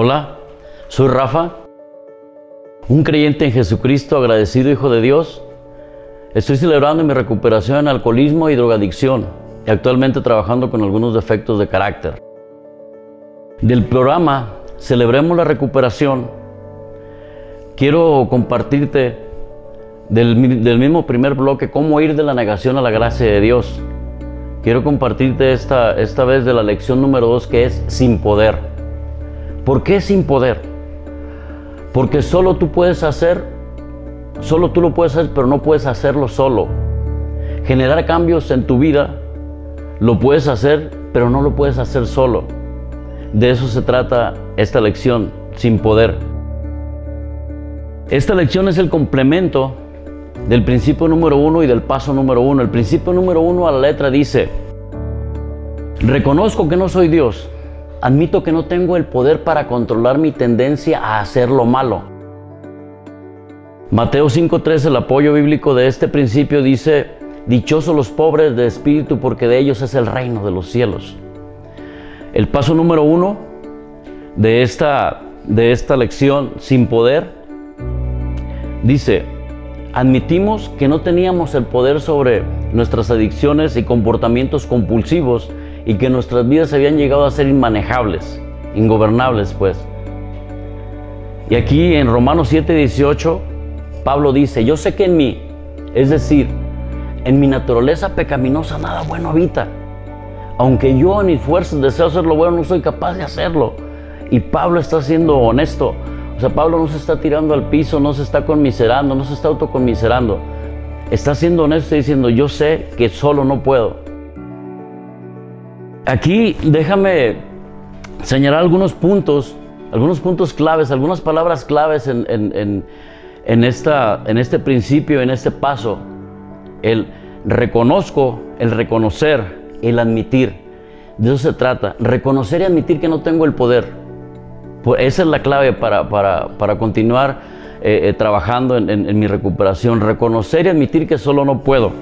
Hola, soy Rafa, un creyente en Jesucristo, agradecido Hijo de Dios. Estoy celebrando mi recuperación en alcoholismo y drogadicción y actualmente trabajando con algunos defectos de carácter. Del programa Celebremos la Recuperación, quiero compartirte del, del mismo primer bloque cómo ir de la negación a la gracia de Dios. Quiero compartirte esta, esta vez de la lección número dos que es sin poder. ¿Por qué sin poder? Porque solo tú puedes hacer, solo tú lo puedes hacer, pero no puedes hacerlo solo. Generar cambios en tu vida, lo puedes hacer, pero no lo puedes hacer solo. De eso se trata esta lección, sin poder. Esta lección es el complemento del principio número uno y del paso número uno. El principio número uno a la letra dice, reconozco que no soy Dios Admito que no tengo el poder para controlar mi tendencia a hacer lo malo. Mateo 5.3, el apoyo bíblico de este principio dice, Dichosos los pobres de espíritu porque de ellos es el reino de los cielos. El paso número uno de esta, de esta lección sin poder dice, admitimos que no teníamos el poder sobre nuestras adicciones y comportamientos compulsivos y que nuestras vidas habían llegado a ser inmanejables, ingobernables pues. Y aquí en Romanos 7:18, Pablo dice, yo sé que en mí, es decir, en mi naturaleza pecaminosa nada bueno habita. Aunque yo en mis fuerzas deseo hacer lo bueno, no soy capaz de hacerlo. Y Pablo está siendo honesto. O sea, Pablo no se está tirando al piso, no se está conmiserando, no se está autoconmiserando. Está siendo honesto y diciendo, yo sé que solo no puedo. Aquí déjame señalar algunos puntos, algunos puntos claves, algunas palabras claves en, esta, en este principio, en este paso. El reconozco, el reconocer, el admitir. De eso se trata. Reconocer y admitir que no tengo el poder. Pues esa es la clave para, continuar eh, eh, trabajando en mi recuperación. Reconocer y admitir que solo no puedo.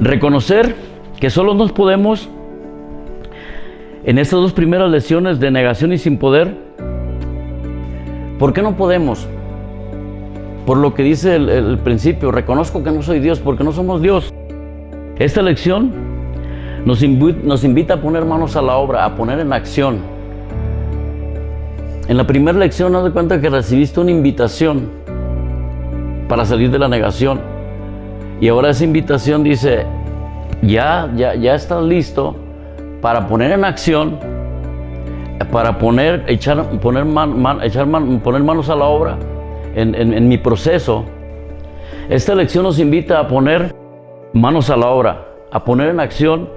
Reconocer que solo nos podemos, en estas dos primeras lecciones de negación y sin poder, ¿por qué no podemos? Por lo que dice el, principio, reconozco que no soy Dios porque no somos Dios. Esta lección nos, invita a poner manos a la obra, a poner en acción. En la primera lección nos de cuenta que recibiste una invitación para salir de la negación. Y ahora esa invitación dice, ya, ya, ya estás listo para poner en acción, para poner, echar, poner, echar poner manos a la obra en, en mi proceso. Esta lección nos invita a poner manos a la obra, a poner en acción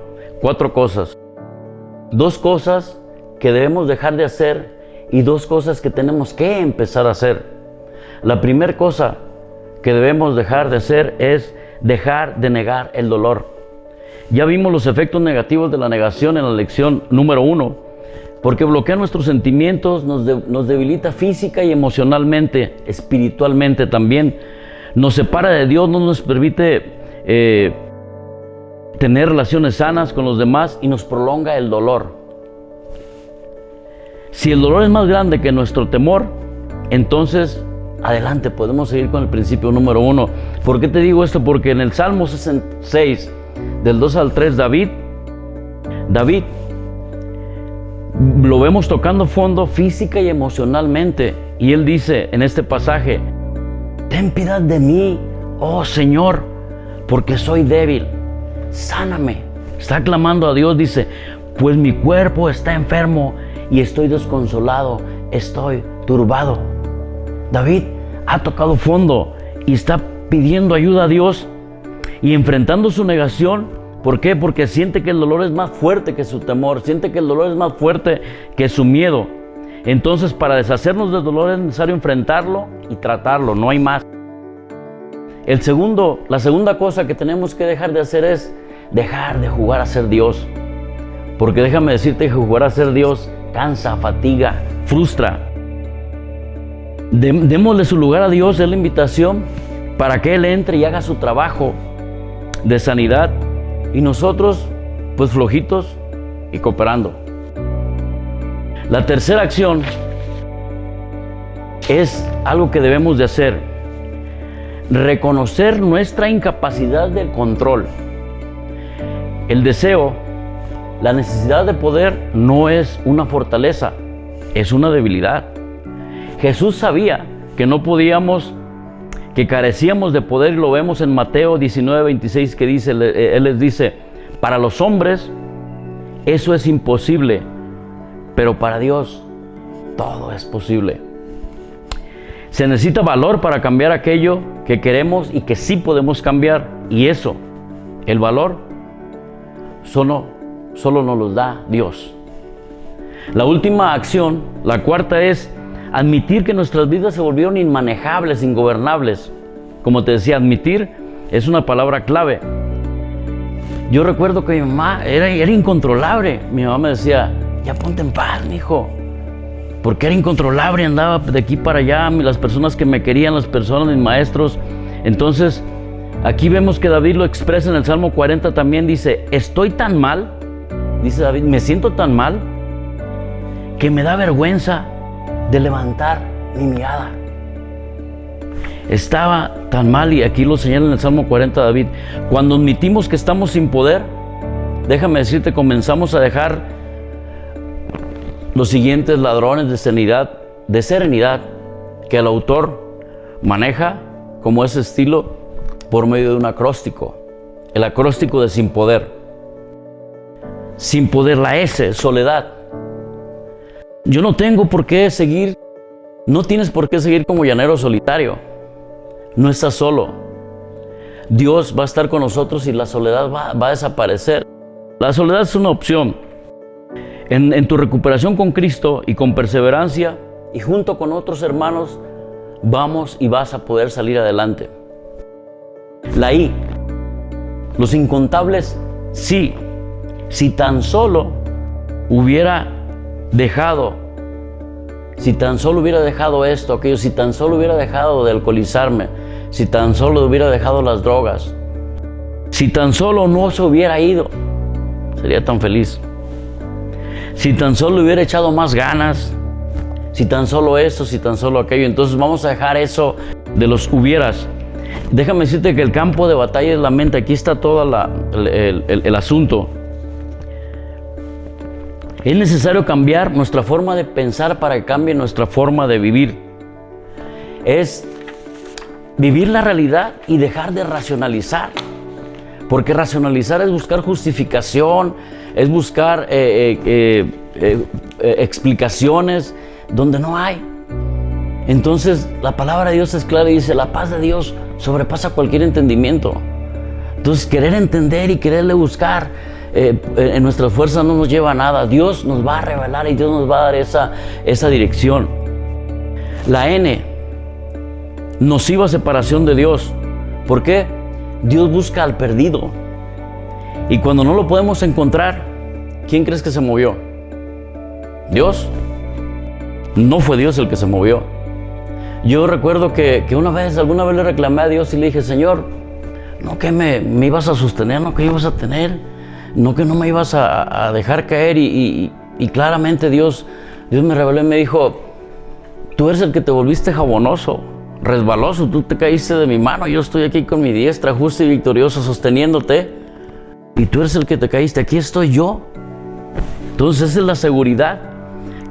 cuatro cosas. Dos cosas que debemos dejar de hacer y dos cosas que tenemos que empezar a hacer. La primera cosa que debemos dejar de hacer es dejar de negar el dolor. Ya vimos los efectos negativos de la negación en la lección número uno, porque bloquea nuestros sentimientos, nos, debilita física y emocionalmente, espiritualmente también, nos separa de Dios, no nos permite eh, tener relaciones sanas con los demás y nos prolonga el dolor. Si el dolor es más grande que nuestro temor, entonces adelante, podemos seguir con el principio número uno. ¿Por qué te digo esto? Porque en el Salmo 66, del 2 al 3, David, David, lo vemos tocando fondo física y emocionalmente. Y él dice en este pasaje, ten piedad de mí, oh Señor, porque soy débil, sáname. Está clamando a Dios, dice, pues mi cuerpo está enfermo y estoy desconsolado, estoy turbado. David ha tocado fondo y está pidiendo ayuda a Dios y enfrentando su negación, ¿por qué? Porque siente que el dolor es más fuerte que su temor, siente que el dolor es más fuerte que su miedo. Entonces, para deshacernos del dolor es necesario enfrentarlo y tratarlo, no hay más. El segundo, la segunda cosa que tenemos que dejar de hacer es dejar de jugar a ser Dios. Porque déjame decirte que jugar a ser Dios cansa, fatiga, frustra. Démosle su lugar a Dios, es la invitación para que Él entre y haga su trabajo de sanidad y nosotros pues flojitos y cooperando. La tercera acción es algo que debemos de hacer. Reconocer nuestra incapacidad de control. El deseo, la necesidad de poder no es una fortaleza, es una debilidad. Jesús sabía que no podíamos, que carecíamos de poder y lo vemos en Mateo 19, 26 que dice, Él les dice, para los hombres eso es imposible, pero para Dios todo es posible. Se necesita valor para cambiar aquello que queremos y que sí podemos cambiar. Y eso, el valor, solo, solo nos lo da Dios. La última acción, la cuarta es admitir que nuestras vidas se volvieron inmanejables, ingobernables. Como te decía, admitir es una palabra clave. Yo recuerdo que mi mamá era, era incontrolable. Mi mamá me decía, ya ponte en paz, hijo. Porque era incontrolable, andaba de aquí para allá, las personas que me querían, las personas, mis maestros. Entonces, aquí vemos que David lo expresa en el Salmo 40 también, dice, estoy tan mal, dice David, me siento tan mal que me da vergüenza de levantar mi mirada. Estaba tan mal y aquí lo señala en el Salmo 40 David. Cuando admitimos que estamos sin poder, déjame decirte, comenzamos a dejar los siguientes ladrones de serenidad, de serenidad que el autor maneja como ese estilo por medio de un acróstico. El acróstico de sin poder. Sin poder, la S, soledad. Yo no tengo por qué seguir, no tienes por qué seguir como llanero solitario. No estás solo. Dios va a estar con nosotros y la soledad va, a desaparecer. La soledad es una opción. En, en, tu recuperación con Cristo y con perseverancia y junto con otros hermanos, vamos y vas a poder salir adelante. La I, los incontables, sí, si tan solo hubiera dejado, si tan solo hubiera dejado esto, aquello, si tan solo hubiera dejado de alcoholizarme, si tan solo hubiera dejado las drogas, si tan solo no se hubiera ido, sería tan feliz. Si tan solo hubiera echado más ganas, si tan solo esto, si tan solo aquello, entonces vamos a dejar eso de los hubieras. Déjame decirte que el campo de batalla es la mente, aquí está todo el, el asunto. Es necesario cambiar nuestra forma de pensar para que cambie nuestra forma de vivir. Es vivir la realidad y dejar de racionalizar. Porque racionalizar es buscar justificación, es buscar eh, eh, eh, explicaciones donde no hay. Entonces la palabra de Dios es clara y dice, la paz de Dios sobrepasa cualquier entendimiento. Entonces querer entender y quererle buscar en nuestras fuerzas no nos lleva a nada. Dios nos va a revelar y Dios nos va a dar esa, esa dirección. La N, nociva separación de Dios. ¿Por qué? Dios busca al perdido. Y cuando no lo podemos encontrar, ¿quién crees que se movió? ¿Dios? No fue Dios el que se movió. Yo recuerdo que, una vez, alguna vez le reclamé a Dios y le dije, Señor, no que me, ibas a sostener, no que ibas a tener, no que no me ibas a, dejar caer. Y, claramente Dios, Dios me reveló y me dijo, tú eres el que te volviste jabonoso resbaloso, tú te caíste de mi mano, yo estoy aquí con mi diestra justa y victoriosa sosteniéndote. Y tú eres el que te caíste, aquí estoy yo. Entonces esa es la seguridad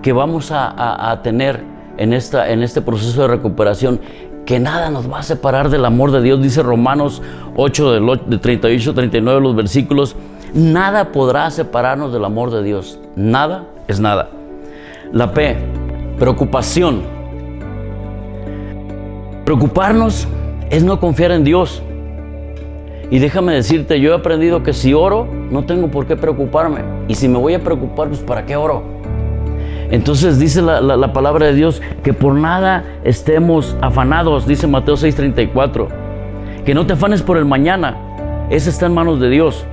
que vamos a, tener en, esta, en este proceso de recuperación, que nada nos va a separar del amor de Dios, dice Romanos 8, de 38, 39 los versículos, nada podrá separarnos del amor de Dios, nada es nada. La P, preocupación. Preocuparnos es no confiar en Dios. Y déjame decirte, yo he aprendido que si oro, no tengo por qué preocuparme. Y si me voy a preocupar, pues ¿para qué oro? Entonces dice la, palabra de Dios que por nada estemos afanados, dice Mateo 6:34. Que no te afanes por el mañana, ese está en manos de Dios.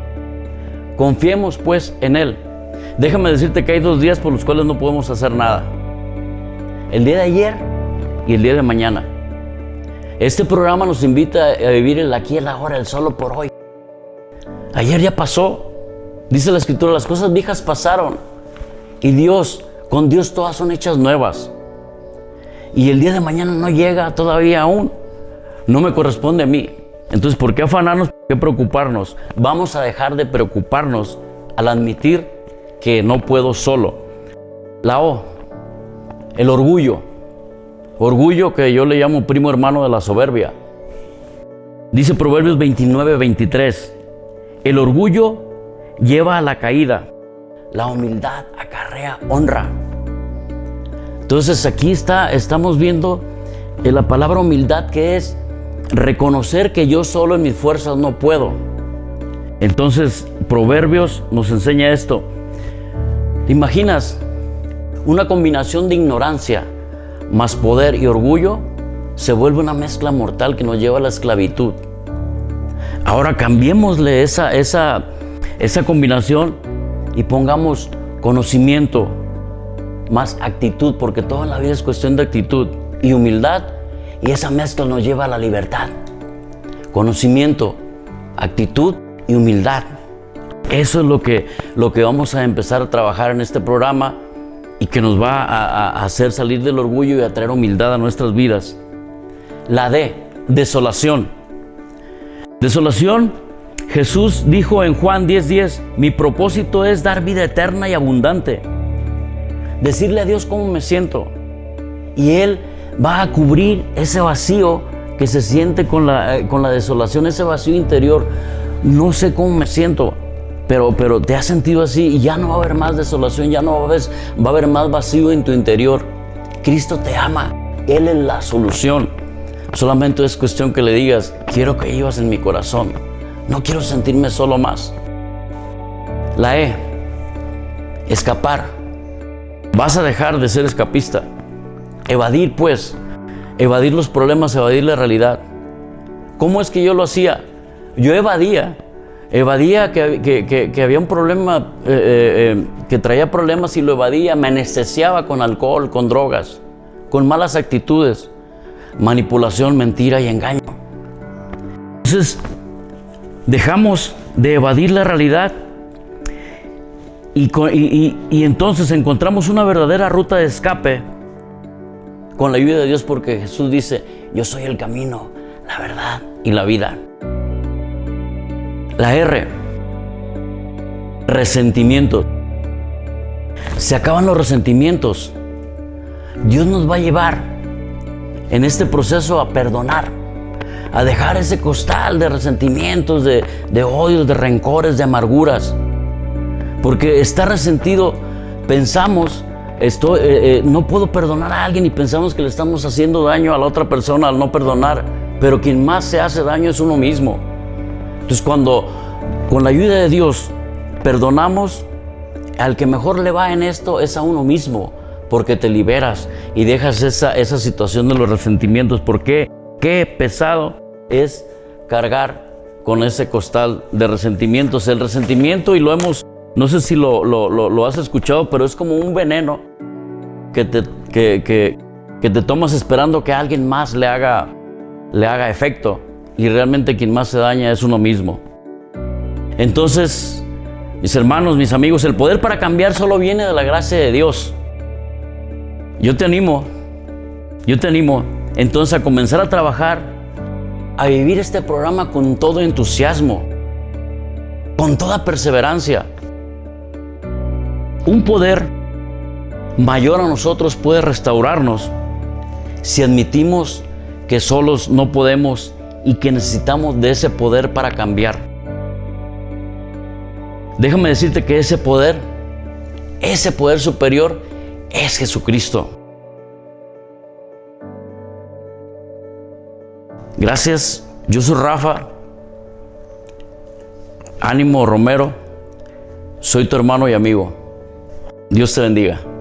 Confiemos pues en Él. Déjame decirte que hay dos días por los cuales no podemos hacer nada. El día de ayer y el día de mañana. Este programa nos invita a vivir el aquí el ahora, el solo por hoy. Ayer ya pasó. Dice la escritura, las cosas viejas pasaron. Y Dios Con Dios todas son hechas nuevas. Y el día de mañana no llega todavía aún. No me corresponde a mí. Entonces, ¿por qué afanarnos? ¿Por qué preocuparnos? Vamos a dejar de preocuparnos al admitir que no puedo solo. La O, el orgullo. Orgullo que yo le llamo primo hermano de la soberbia. Dice Proverbios 29, 23. El orgullo lleva a la caída. La humildad acarrea honra. Entonces aquí está, estamos viendo la palabra humildad que es reconocer que yo solo en mis fuerzas no puedo. Entonces Proverbios nos enseña esto. ¿Te imaginas una combinación de ignorancia más poder y orgullo? Se vuelve una mezcla mortal que nos lleva a la esclavitud. Ahora cambiémosle esa, esa, esa combinación y pongamos conocimiento más actitud, porque toda la vida es cuestión de actitud y humildad, y esa mezcla nos lleva a la libertad. Conocimiento, actitud y humildad. Eso es lo que, lo que vamos a empezar a trabajar en este programa y que nos va a, hacer salir del orgullo y a traer humildad a nuestras vidas. La D, desolación. Desolación, Jesús dijo en Juan 10:10, mi propósito es dar vida eterna y abundante. Decirle a Dios cómo me siento. Y Él va a cubrir ese vacío que se siente con la, eh, con la desolación, ese vacío interior. No sé cómo me siento, pero, pero te has sentido así y ya no va a haber más desolación, ya no va a, haber, va a haber más vacío en tu interior. Cristo te ama, Él es la solución. Solamente es cuestión que le digas, quiero que vivas en mi corazón. No quiero sentirme solo más. La E, escapar. Vas a dejar de ser escapista. Evadir, pues, evadir los problemas, evadir la realidad. ¿Cómo es que yo lo hacía? Yo evadía, evadía que, había un problema, eh, eh, eh, que traía problemas y lo evadía, me anestesiaba con alcohol, con drogas, con malas actitudes, manipulación, mentira y engaño. Entonces, dejamos de evadir la realidad y, y entonces encontramos una verdadera ruta de escape con la ayuda de Dios porque Jesús dice, yo soy el camino, la verdad y la vida. La R, resentimiento. Se acaban los resentimientos. Dios nos va a llevar en este proceso a perdonar, a dejar ese costal de resentimientos, de, de odios, de rencores, de amarguras. Porque está resentido, pensamos Estoy, eh, eh, no puedo perdonar a alguien y pensamos que le estamos haciendo daño a la otra persona al no perdonar, pero quien más se hace daño es uno mismo. Entonces cuando con la ayuda de Dios perdonamos, al que mejor le va en esto es a uno mismo, porque te liberas y dejas esa, esa situación de los resentimientos. porque Qué pesado es cargar con ese costal de resentimientos. El resentimiento, y lo hemos no sé si lo, has escuchado, pero es como un veneno que te, que, te tomas esperando que alguien más le haga, le haga efecto. Y realmente quien más se daña es uno mismo. Entonces, mis hermanos, mis amigos, el poder para cambiar solo viene de la gracia de Dios. Yo te animo, yo te animo entonces a comenzar a trabajar, a vivir este programa con todo entusiasmo, con toda perseverancia. Un poder mayor a nosotros puede restaurarnos si admitimos que solos no podemos y que necesitamos de ese poder para cambiar. Déjame decirte que ese poder, ese poder superior es Jesucristo. Gracias, yo soy Rafa, ánimo Romero, soy tu hermano y amigo. Dios te bendiga.